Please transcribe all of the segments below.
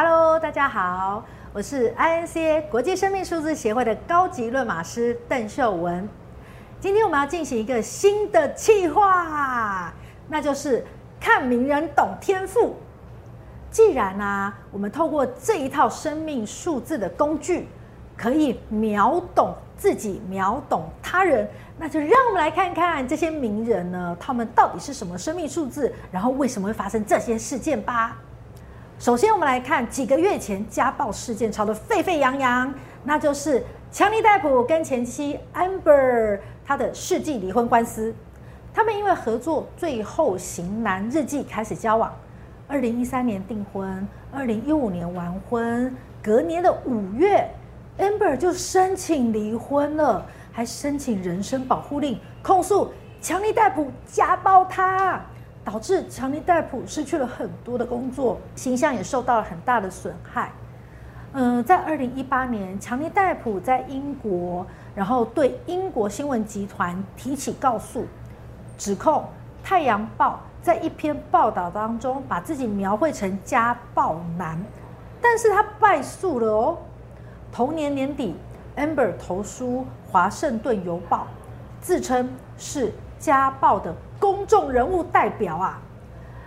Hello，大家好，我是 INCA 国际生命数字协会的高级论马师邓秀文。今天我们要进行一个新的企划，那就是看名人懂天赋。既然呢、我们透过这一套生命数字的工具，可以秒懂自己，秒懂他人，那就让我们来看看这些名人呢，他们到底是什么生命数字，然后为什么会发生这些事件吧。首先，我们来看几个月前家暴事件吵得沸沸扬扬，那就是强尼戴普跟前妻 Amber 他的世纪离婚官司。他们因为合作《最后型男日记》开始交往，二零一三年订婚，二零一五年完婚，隔年的五月。Amber 就申请离婚了，还申请人身保护令，控诉强尼戴普家暴她，导致强尼戴普失去了很多的工作，形象也受到了很大的损害。嗯、在二零一八年，强尼戴普在英国，然后对英国新闻集团提起告诉，指控《太阳报》在一篇报道当中把自己描绘成家暴男，但是他败诉了哦。同年年底，Amber 投书《华盛顿邮报》，自称是家暴的公众人物代表啊。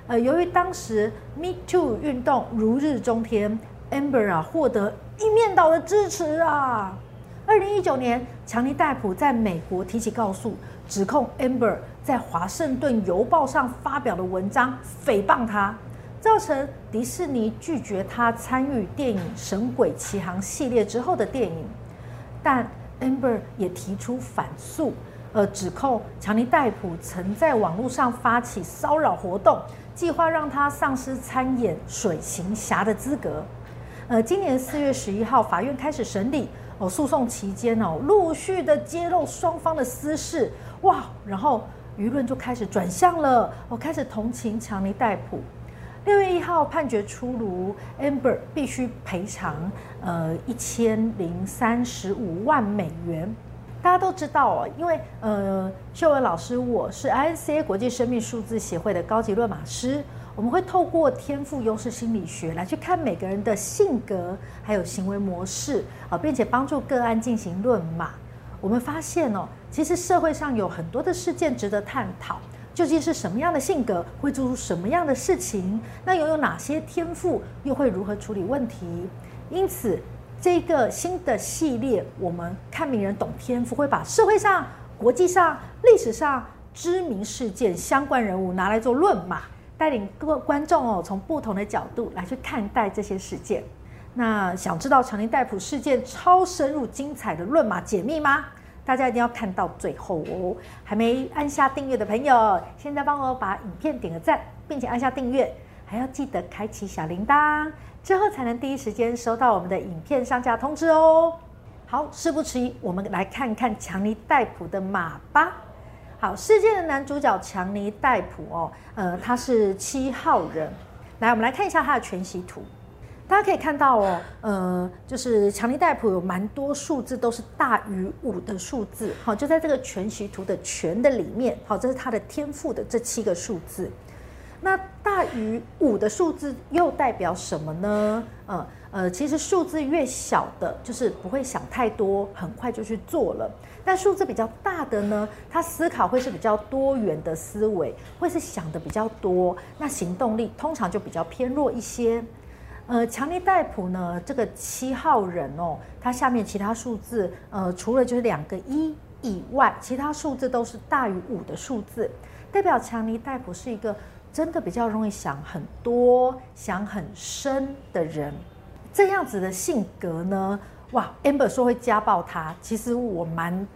呃，由于当时 Me Too 运动如日中天，Amber 啊获得一面倒的支持啊。二零一九年，强尼戴普在美国提起告诉，指控 Amber 在《华盛顿邮报》上发表的文章诽谤他。造成迪士尼拒绝他参与电影《神鬼奇航》系列之后的电影，但 Amber 也提出反诉，呃，指控强尼戴普曾在网络上发起骚扰活动，计划让他丧失参演水行侠的资格。呃，今年四月十一号，法院开始审理。哦，诉讼期间哦，陆续的揭露双方的私事，哇，然后舆论就开始转向了，我开始同情强尼戴普。六月一号判决出炉，Amber 必须赔偿呃一千零三十五万美元。大家都知道哦，因为呃秀文老师我是 INCA 国际生命数字协会的高级论码师，我们会透过天赋优势心理学来去看每个人的性格还有行为模式啊，并且帮助个案进行论码。我们发现哦，其实社会上有很多的事件值得探讨。究竟是什么样的性格会做出什么样的事情？那拥有哪些天赋又会如何处理问题？因此，这个新的系列，我们看名人懂天赋，会把社会上、国际上、历史上知名事件相关人物拿来做论码，带领各位观众哦，从不同的角度来去看待这些事件。那想知道强尼戴普事件超深入精彩的论码解密吗？大家一定要看到最后哦！还没按下订阅的朋友，现在帮我把影片点个赞，并且按下订阅，还要记得开启小铃铛，之后才能第一时间收到我们的影片上架通知哦。好，事不迟疑，我们来看看强尼戴普的马吧。好，世界的男主角强尼戴普哦，呃，他是七号人。来，我们来看一下他的全息图。大家可以看到哦，呃，就是强尼戴普有蛮多数字都是大于五的数字，好，就在这个全息图的全的里面，好，这是他的天赋的这七个数字。那大于五的数字又代表什么呢？呃呃，其实数字越小的，就是不会想太多，很快就去做了。但数字比较大的呢，他思考会是比较多元的思维，会是想的比较多，那行动力通常就比较偏弱一些。呃，强尼戴普呢，这个七号人哦，他下面其他数字，呃，除了就是两个一以外，其他数字都是大于五的数字，代表强尼戴普是一个真的比较容易想很多、想很深的人。这样子的性格呢，哇，Amber 说会家暴他，其实我蛮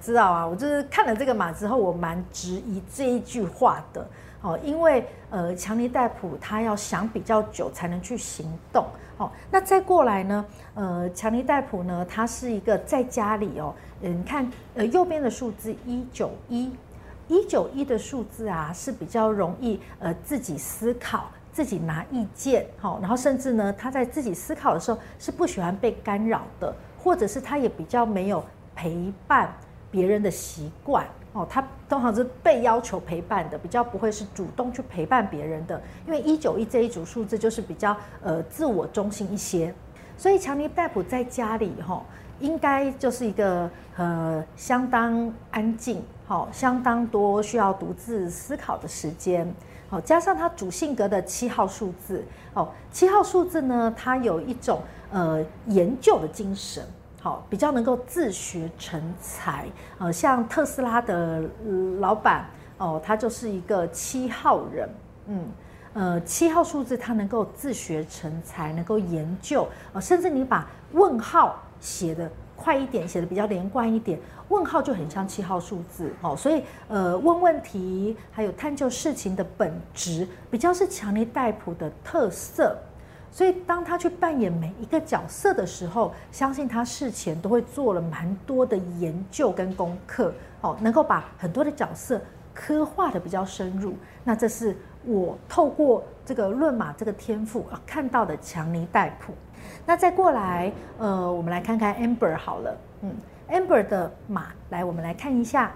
知道啊，我就是看了这个码之后，我蛮质疑这一句话的。哦，因为呃，强尼戴普他要想比较久才能去行动。哦，那再过来呢，呃，强尼戴普呢，他是一个在家里哦，嗯，看呃右边的数字一九一，一九一的数字啊是比较容易呃自己思考、自己拿意见，好，然后甚至呢他在自己思考的时候是不喜欢被干扰的，或者是他也比较没有陪伴别人的习惯。哦，他通常是被要求陪伴的，比较不会是主动去陪伴别人的。因为一九一这一组数字就是比较呃自我中心一些，所以强尼戴普在家里哈、应该就是一个呃相当安静，好、相当多需要独自思考的时间。好、加上他主性格的七号数字，哦，七号数字呢，它有一种呃研究的精神。好，比较能够自学成才，呃，像特斯拉的老板哦，他就是一个七号人，嗯，呃，七号数字他能够自学成才，能够研究，呃，甚至你把问号写的快一点，写的比较连贯一点，问号就很像七号数字，哦，所以呃，问问题还有探究事情的本质，比较是强尼戴普的特色。所以，当他去扮演每一个角色的时候，相信他事前都会做了蛮多的研究跟功课，哦，能够把很多的角色刻画得比较深入。那这是我透过这个论马这个天赋啊看到的强尼戴普。那再过来，呃，我们来看看 Amber 好了，嗯，Amber 的马，来，我们来看一下。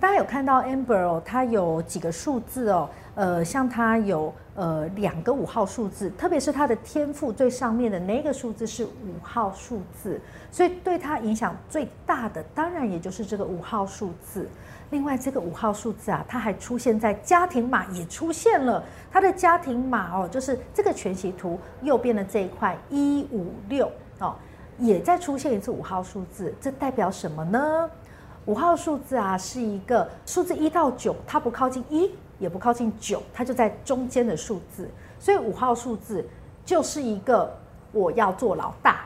大家有看到 Amber 哦，它有几个数字哦，呃，像它有呃两个五号数字，特别是它的天赋最上面的那个数字是五号数字，所以对它影响最大的，当然也就是这个五号数字。另外，这个五号数字啊，它还出现在家庭码也出现了，它的家庭码哦，就是这个全息图右边的这一块一五六哦，也再出现一次五号数字，这代表什么呢？五号数字啊，是一个数字一到九，它不靠近一，也不靠近九，它就在中间的数字。所以五号数字就是一个我要做老大，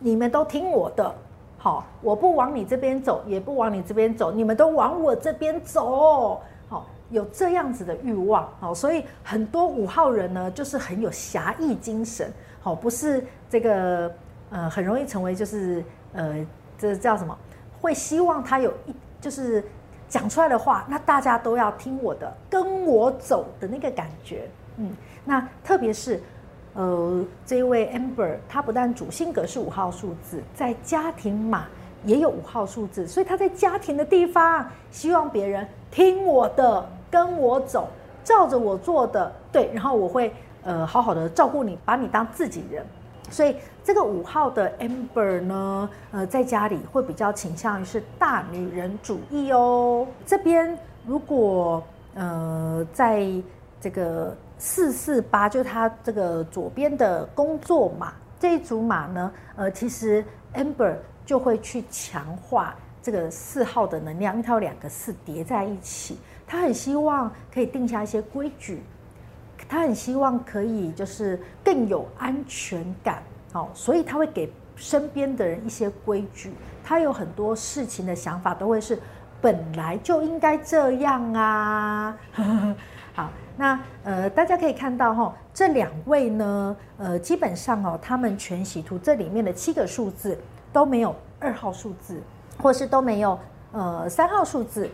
你们都听我的，好，我不往你这边走，也不往你这边走，你们都往我这边走，好，有这样子的欲望，好，所以很多五号人呢，就是很有侠义精神，好，不是这个呃，很容易成为就是呃，这叫什么？会希望他有一就是讲出来的话，那大家都要听我的，跟我走的那个感觉。嗯，那特别是呃这位 Amber，他不但主性格是五号数字，在家庭码也有五号数字，所以他在家庭的地方希望别人听我的，跟我走，照着我做的，对，然后我会呃好好的照顾你，把你当自己人。所以这个五号的 Amber 呢，呃，在家里会比较倾向于是大女人主义哦。这边如果呃，在这个四四八，就是他这个左边的工作码这一组码呢，呃，其实 Amber 就会去强化这个四号的能量，因为它有两个四叠在一起，他很希望可以定下一些规矩。他很希望可以就是更有安全感，哦，所以他会给身边的人一些规矩。他有很多事情的想法都会是本来就应该这样啊。好，那呃，大家可以看到哈，这两位呢，呃，基本上哦，他们全息图这里面的七个数字都没有二号数字，或是都没有呃三号数字。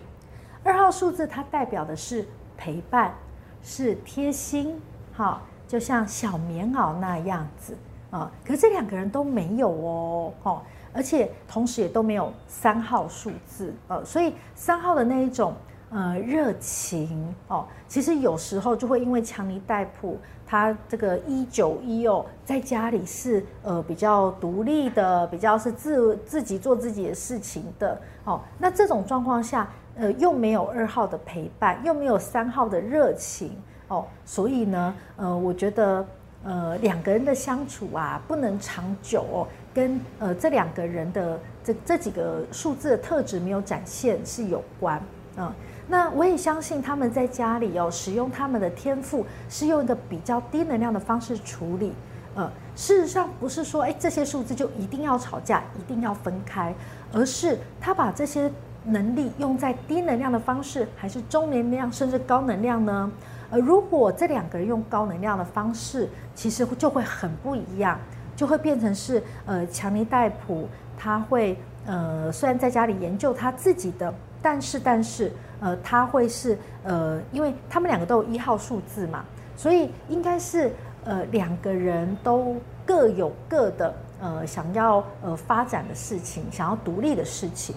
二号数字它代表的是陪伴。是贴心，好，就像小棉袄那样子啊。可是这两个人都没有哦，哦，而且同时也都没有三号数字，呃，所以三号的那一种呃热情哦，其实有时候就会因为强尼戴普他这个一九一哦，在家里是呃比较独立的，比较是自自己做自己的事情的，哦，那这种状况下。呃，又没有二号的陪伴，又没有三号的热情哦，所以呢，呃，我觉得，呃，两个人的相处啊，不能长久哦，跟呃这两个人的这这几个数字的特质没有展现是有关嗯，那我也相信他们在家里哦，使用他们的天赋是用一个比较低能量的方式处理。呃，事实上不是说，哎，这些数字就一定要吵架，一定要分开，而是他把这些。能力用在低能量的方式，还是中能量，甚至高能量呢？呃，如果这两个人用高能量的方式，其实就会很不一样，就会变成是呃，强尼戴普他会呃，虽然在家里研究他自己的，但是但是呃，他会是呃，因为他们两个都有一号数字嘛，所以应该是呃，两个人都各有各的呃，想要呃发展的事情，想要独立的事情。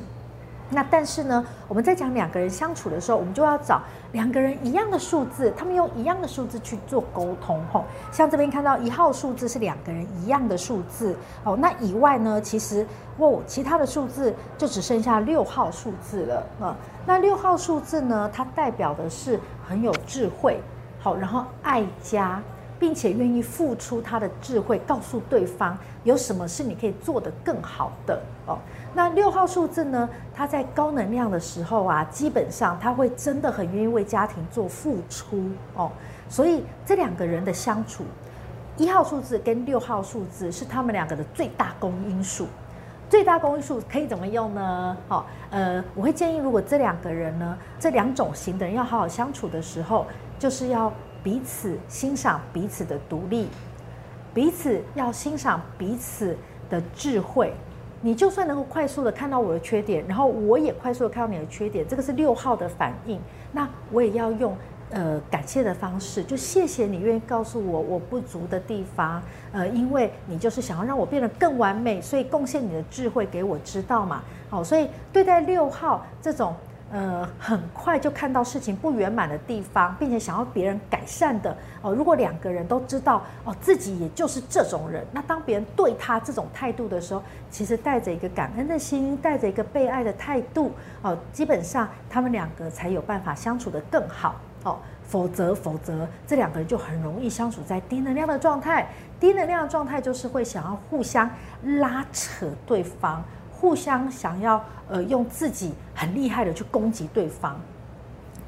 那但是呢，我们在讲两个人相处的时候，我们就要找两个人一样的数字，他们用一样的数字去做沟通。吼，像这边看到一号数字是两个人一样的数字。哦，那以外呢，其实哦，其他的数字就只剩下六号数字了。啊，那六号数字呢，它代表的是很有智慧，好，然后爱家。并且愿意付出他的智慧，告诉对方有什么是你可以做得更好的哦。那六号数字呢？他在高能量的时候啊，基本上他会真的很愿意为家庭做付出哦。所以这两个人的相处，一号数字跟六号数字是他们两个的最大公因数。最大公因数可以怎么用呢？好，呃，我会建议，如果这两个人呢，这两种型的人要好好相处的时候，就是要。彼此欣赏彼此的独立，彼此要欣赏彼此的智慧。你就算能够快速的看到我的缺点，然后我也快速的看到你的缺点，这个是六号的反应。那我也要用呃感谢的方式，就谢谢你愿意告诉我我不足的地方。呃，因为你就是想要让我变得更完美，所以贡献你的智慧给我知道嘛。好，所以对待六号这种。呃，很快就看到事情不圆满的地方，并且想要别人改善的哦。如果两个人都知道哦，自己也就是这种人，那当别人对他这种态度的时候，其实带着一个感恩的心，带着一个被爱的态度哦，基本上他们两个才有办法相处得更好哦。否则，否则这两个人就很容易相处在低能量的状态。低能量的状态就是会想要互相拉扯对方。互相想要呃用自己很厉害的去攻击对方，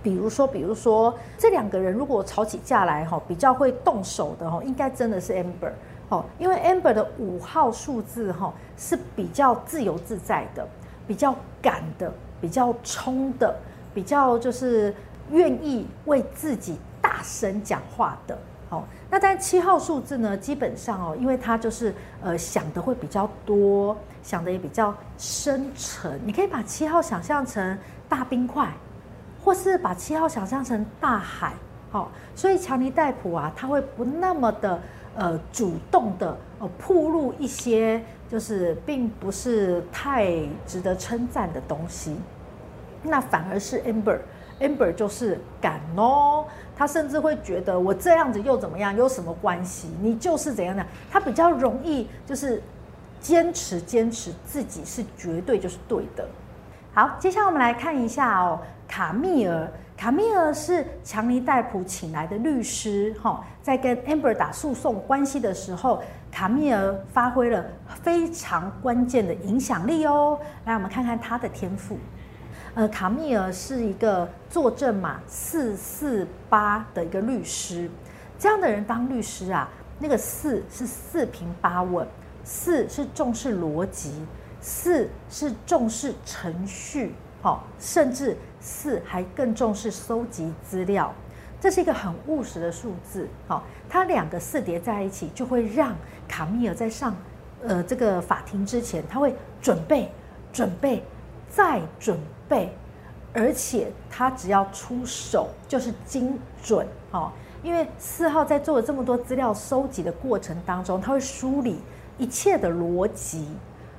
比如说比如说这两个人如果吵起架来哈，比较会动手的哈，应该真的是 Amber 哦，因为 Amber 的五号数字哈是比较自由自在的，比较敢的，比较冲的，比较就是愿意为自己大声讲话的。好，那但七号数字呢，基本上哦，因为他就是呃想的会比较多。想的也比较深沉，你可以把七号想象成大冰块，或是把七号想象成大海，好，所以强尼戴普啊，他会不那么的呃主动的呃铺路一些就是并不是太值得称赞的东西，那反而是 amber Amber 就是敢哦，他甚至会觉得我这样子又怎么样，有什么关系？你就是怎样的，他比较容易就是。坚持坚持自己是绝对就是对的。好，接下来我们来看一下哦，卡密尔，卡密尔是强尼戴普请来的律师，哈，在跟 Amber 打诉讼关系的时候，卡密尔发挥了非常关键的影响力哦。来，我们看看他的天赋。呃，卡米尔是一个坐证码四四八的一个律师，这样的人当律师啊，那个四是四平八稳。四是重视逻辑，四是重视程序，好，甚至四还更重视搜集资料，这是一个很务实的数字，好，它两个四叠在一起，就会让卡米尔在上，呃，这个法庭之前，他会准备、准备、再准备，而且他只要出手就是精准，好，因为四号在做了这么多资料搜集的过程当中，他会梳理。一切的逻辑，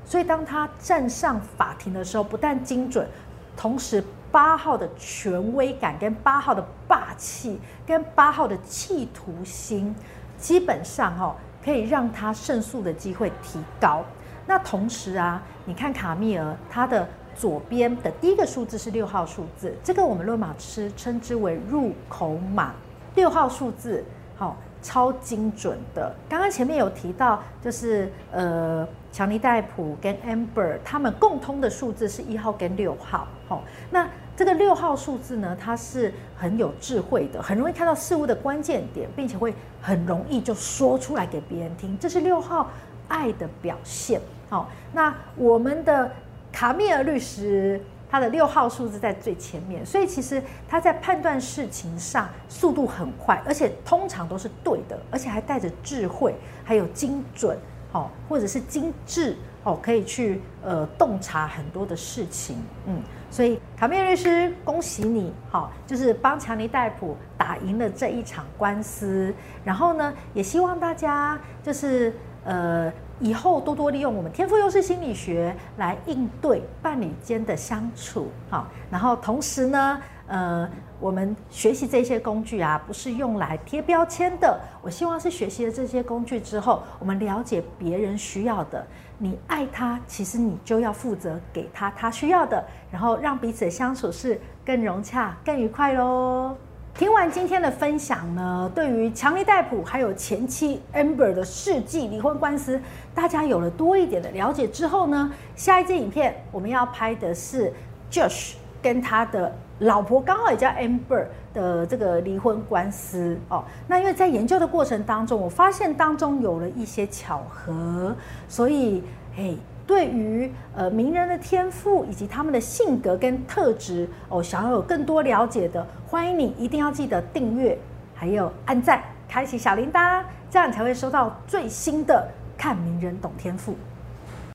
所以当他站上法庭的时候，不但精准，同时八号的权威感、跟八号的霸气、跟八号的企图心，基本上哦，可以让他胜诉的机会提高。那同时啊，你看卡密尔，他的左边的第一个数字是六号数字，这个我们论马师称之为入口码，六号数字，好。超精准的。刚刚前面有提到，就是呃，强尼戴普跟 Amber 他们共通的数字是一号跟六号。好，那这个六号数字呢，它是很有智慧的，很容易看到事物的关键点，并且会很容易就说出来给别人听，这是六号爱的表现。好，那我们的卡米尔律师。他的六号数字在最前面，所以其实他在判断事情上速度很快，而且通常都是对的，而且还带着智慧，还有精准，哦，或者是精致，哦，可以去呃洞察很多的事情，嗯，所以卡米尔律师，恭喜你，好，就是帮强尼戴普打赢了这一场官司，然后呢，也希望大家就是呃，以后多多利用我们天赋优势心理学来应对伴侣间的相处，好，然后同时呢，呃，我们学习这些工具啊，不是用来贴标签的。我希望是学习了这些工具之后，我们了解别人需要的。你爱他，其实你就要负责给他他需要的，然后让彼此相处是更融洽、更愉快喽。听完今天的分享呢，对于强尼戴普还有前妻 Amber 的世纪离婚官司，大家有了多一点的了解之后呢，下一支影片我们要拍的是 Josh 跟他的老婆，刚好也叫 Amber 的这个离婚官司哦。那因为在研究的过程当中，我发现当中有了一些巧合，所以嘿。对于呃名人的天赋以及他们的性格跟特质哦，想要有更多了解的，欢迎你一定要记得订阅，还有按赞，开启小铃铛，这样才会收到最新的看名人懂天赋。